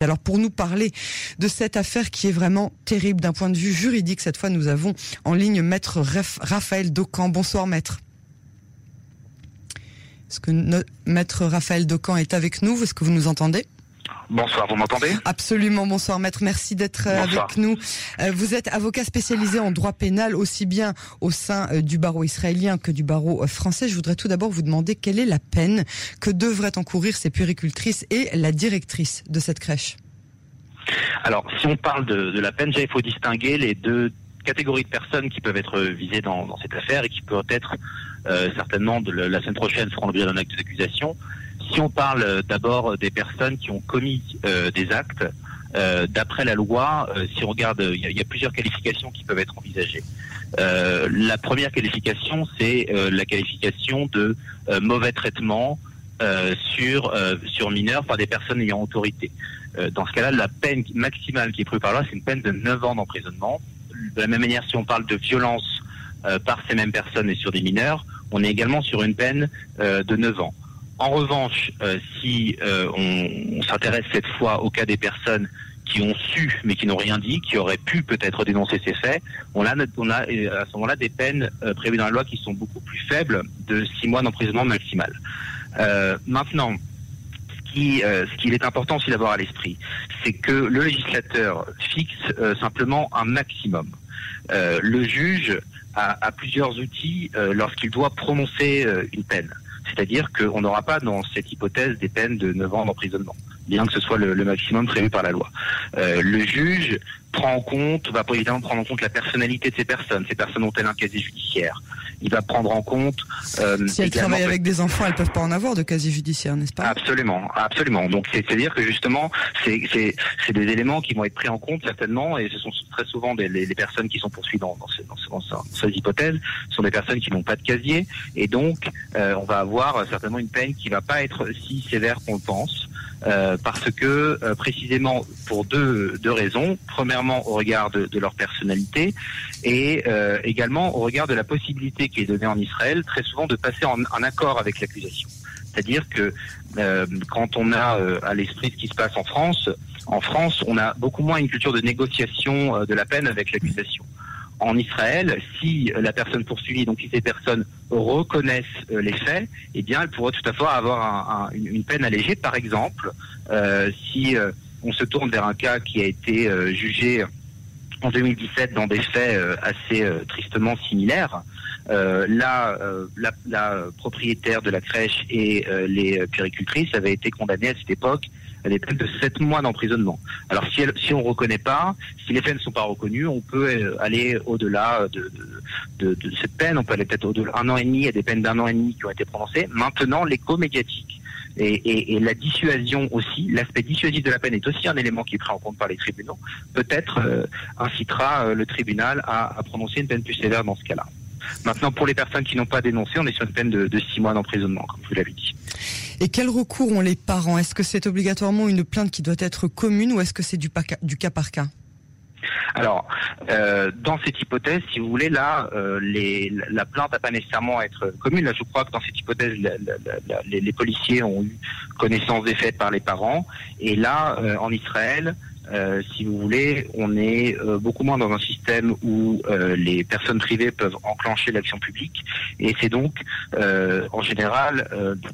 Alors pour nous parler de cette affaire qui est vraiment terrible d'un point de vue juridique, cette fois nous avons en ligne maître Raphaël Docan. Bonsoir maître. Est-ce que maître Raphaël Docan est avec nous? Est-ce que vous nous entendez? Bonsoir, vous m'entendez? Absolument, bonsoir maître, merci d'être euh, avec nous. Euh, vous êtes avocat spécialisé en droit pénal aussi bien au sein euh, du barreau israélien que du barreau français. Je voudrais tout d'abord vous demander quelle est la peine que devraient encourir ces puéricultrices et la directrice de cette crèche? Alors, si on parle de, la peine, il faut distinguer les deux catégories de personnes qui peuvent être visées dans, cette affaire et qui peuvent être certainement de la semaine prochaine feront l'objet d'un acte d'accusation si on parle euh, d'abord des personnes qui ont commis euh, des actes, euh, d'après la loi, si on regarde, il y, a plusieurs qualifications qui peuvent être envisagées. la première qualification, c'est la qualification de mauvais traitement sur sur mineurs par des personnes ayant autorité. dans ce cas-là, la peine maximale qui est prévue par loi, c'est une peine de 9 ans d'emprisonnement. De la même manière, si on parle de violence par ces mêmes personnes et sur des mineurs, on est également sur une peine de 9 ans. En revanche, euh, si euh, on, s'intéresse cette fois au cas des personnes qui ont su mais qui n'ont rien dit, qui auraient pu peut-être dénoncer ces faits, on a, euh, à ce moment-là des peines prévues dans la loi qui sont beaucoup plus faibles, de six mois d'emprisonnement maximal. maintenant, ce qu'il est important aussi d'avoir à l'esprit, c'est que le législateur fixe simplement un maximum. le juge a, a plusieurs outils lorsqu'il doit prononcer une peine. C'est-à-dire qu'on n'aura pas dans cette hypothèse des peines de 9 ans d'emprisonnement, bien que ce soit le, maximum prévu par la loi. Euh, le juge prend en compte, va évidemment prendre en compte la personnalité de ces personnes. Ces personnes ont-elles un casier judiciaire? Il va prendre en compte. Euh, si elles travaillent avec des enfants, elles peuvent pas en avoir de casier judiciaire, n'est-ce pas? Absolument, absolument. Donc c'est-à-dire que justement, c'est des éléments qui vont être pris en compte certainement, et ce sont très souvent des, les, personnes qui sont poursuivies dans, dans, ces, dans, ces hypothèses, sont des personnes qui n'ont pas de casier, et donc euh, on va avoir certainement une peine qui va pas être si sévère qu'on le pense. Euh, parce que euh, précisément pour deux, deux raisons. Premièrement, au regard de, leur personnalité et euh, également au regard de la possibilité qui est donnée en Israël très souvent de passer en, en accord avec l'accusation. C'est-à-dire que quand on a à l'esprit ce qui se passe en France, en France, on a beaucoup moins une culture de négociation de la peine avec l'accusation en Israël, si la personne poursuivie, donc si ces personnes reconnaissent euh, les faits, eh bien, elles pourraient tout à fait avoir une, peine allégée. Par exemple, euh, si euh, on se tourne vers un cas qui a été jugé en 2017 dans des faits assez tristement similaires, là, la, la, propriétaire de la crèche et les péricultrices avaient été condamnées à cette époque elle est peine de 7 mois d'emprisonnement. Alors si, elle, si on ne reconnaît pas, si les faits ne sont pas reconnus, on peut euh, aller au-delà de, de, de, cette peine, on peut aller peut-être au-delà un an et demi, il y a des peines d'un an et demi qui ont été prononcées. Maintenant, l'écho médiatique et, la dissuasion aussi, l'aspect dissuasif de la peine est aussi un élément qui est pris en compte par les tribunaux, peut-être euh, incitera euh, le tribunal à, prononcer une peine plus sévère dans ce cas-là. Maintenant, pour les personnes qui n'ont pas dénoncé, on est sur une peine de, six mois d'emprisonnement, comme vous l'avez dit. Et quel recours ont les parents? Est-ce que c'est obligatoirement une plainte qui doit être commune ou est-ce que c'est du, du cas par cas? Alors, euh, dans cette hypothèse, si vous voulez, là, euh, les, la plainte n'a pas nécessairement à être commune. Là, je crois que dans cette hypothèse, les, policiers ont eu connaissance des faits par les parents. Et là, euh, en Israël, euh, si vous voulez, on est euh, beaucoup moins dans un système où euh, les personnes privées peuvent enclencher l'action publique, et c'est donc en général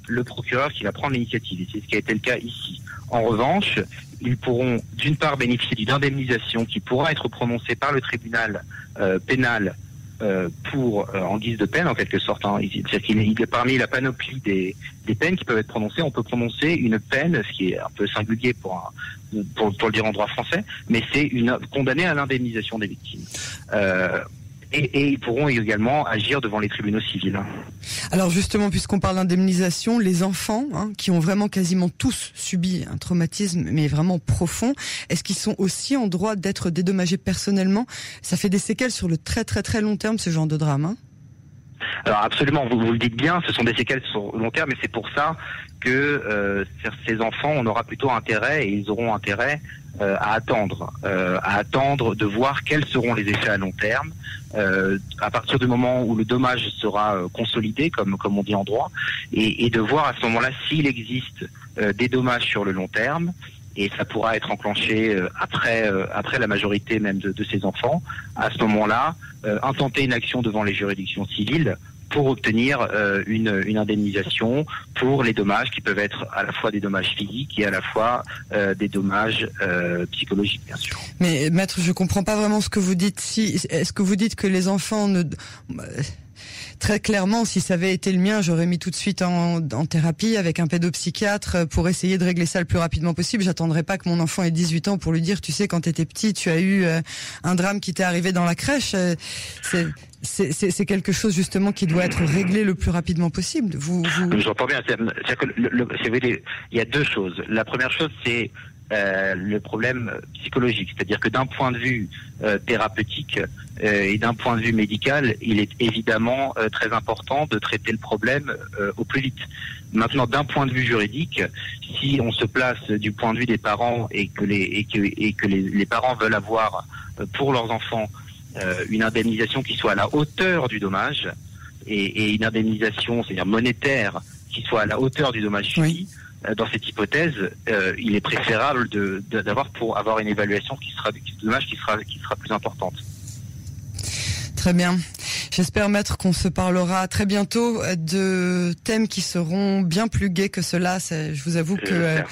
le procureur qui va prendre l'initiative. Et c'est ce qui a été le cas ici. En revanche, ils pourront d'une part bénéficier d'une indemnisation qui pourra être prononcée par le tribunal pénal euh, pour euh, en guise de peine en quelque sorte. Hein. C'est-à-dire qu'il est parmi la panoplie des, des, peines qui peuvent être prononcées, on peut prononcer une peine, ce qui est un peu singulier pour, pour, pour le dire en droit français, mais c'est une condamnée à l'indemnisation des victimes. Euh, et, ils pourront également agir devant les tribunaux civils. Alors justement, puisqu'on parle d'indemnisation, les enfants hein, qui ont vraiment quasiment tous subi un traumatisme, mais vraiment profond, est-ce qu'ils sont aussi en droit d'être dédommagés personnellement? Ça fait des séquelles sur le très très très long terme, ce genre de drame. Hein? Alors absolument, vous, vous, le dites bien, ce sont des séquelles sur long terme, et c'est pour ça que euh, ces enfants, on aura plutôt intérêt, et ils auront intérêt euh, à attendre, euh, à attendre de voir quels seront les effets à long terme, euh, à partir du moment où le dommage sera euh, consolidé, comme comme on dit en droit, et, et de voir à ce moment-là s'il existe des dommages sur le long terme et ça pourra être enclenché après après la majorité même de, de ces enfants. À ce moment-là, intenter une action devant les juridictions civiles pour obtenir euh, une, une, indemnisation pour les dommages qui peuvent être à la fois des dommages physiques et à la fois euh, des dommages euh, psychologiques, bien sûr. Mais maître, je comprends pas vraiment ce que vous dites. Si, est-ce que vous dites que les enfants ne très clairement, si ça avait été le mien, j'aurais mis tout de suite en, thérapie avec un pédopsychiatre pour essayer de régler ça le plus rapidement possible. J'attendrai pas que mon enfant ait 18 ans pour lui dire, tu sais, quand tu étais petit, tu as eu un drame qui t'est arrivé dans la crèche. C'est quelque chose justement qui doit être réglé le plus rapidement possible. Vous, vous... J'entends bien. C'est que le, il y a deux choses. La première chose, c'est euh, le problème psychologique, c'est-à-dire que d'un point de vue euh, thérapeutique euh, et d'un point de vue médical, il est évidemment euh, très important de traiter le problème euh, au plus vite. Maintenant, d'un point de vue juridique, si on se place du point de vue des parents et que les et que, et que les, les parents veulent avoir pour leurs enfants euh, une indemnisation qui soit à la hauteur du dommage et, et une indemnisation, c'est-à-dire monétaire, qui soit à la hauteur du dommage subi. Dans cette hypothèse, euh, il est préférable d'avoir de, pour avoir une évaluation qui sera dommage qui sera qui sera plus importante. Très bien. J'espère, maître, qu'on se parlera très bientôt de thèmes qui seront bien plus gais que cela. Je vous avoue que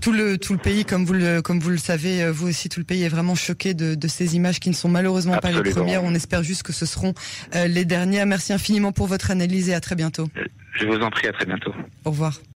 tout le tout le pays, comme vous le comme vous le savez, euh, vous aussi, tout le pays est vraiment choqué de, de ces images qui ne sont malheureusement pas les premières. On espère juste que ce seront euh, les dernières. Merci infiniment pour votre analyse et à très bientôt. Je vous en prie, à très bientôt. Au revoir.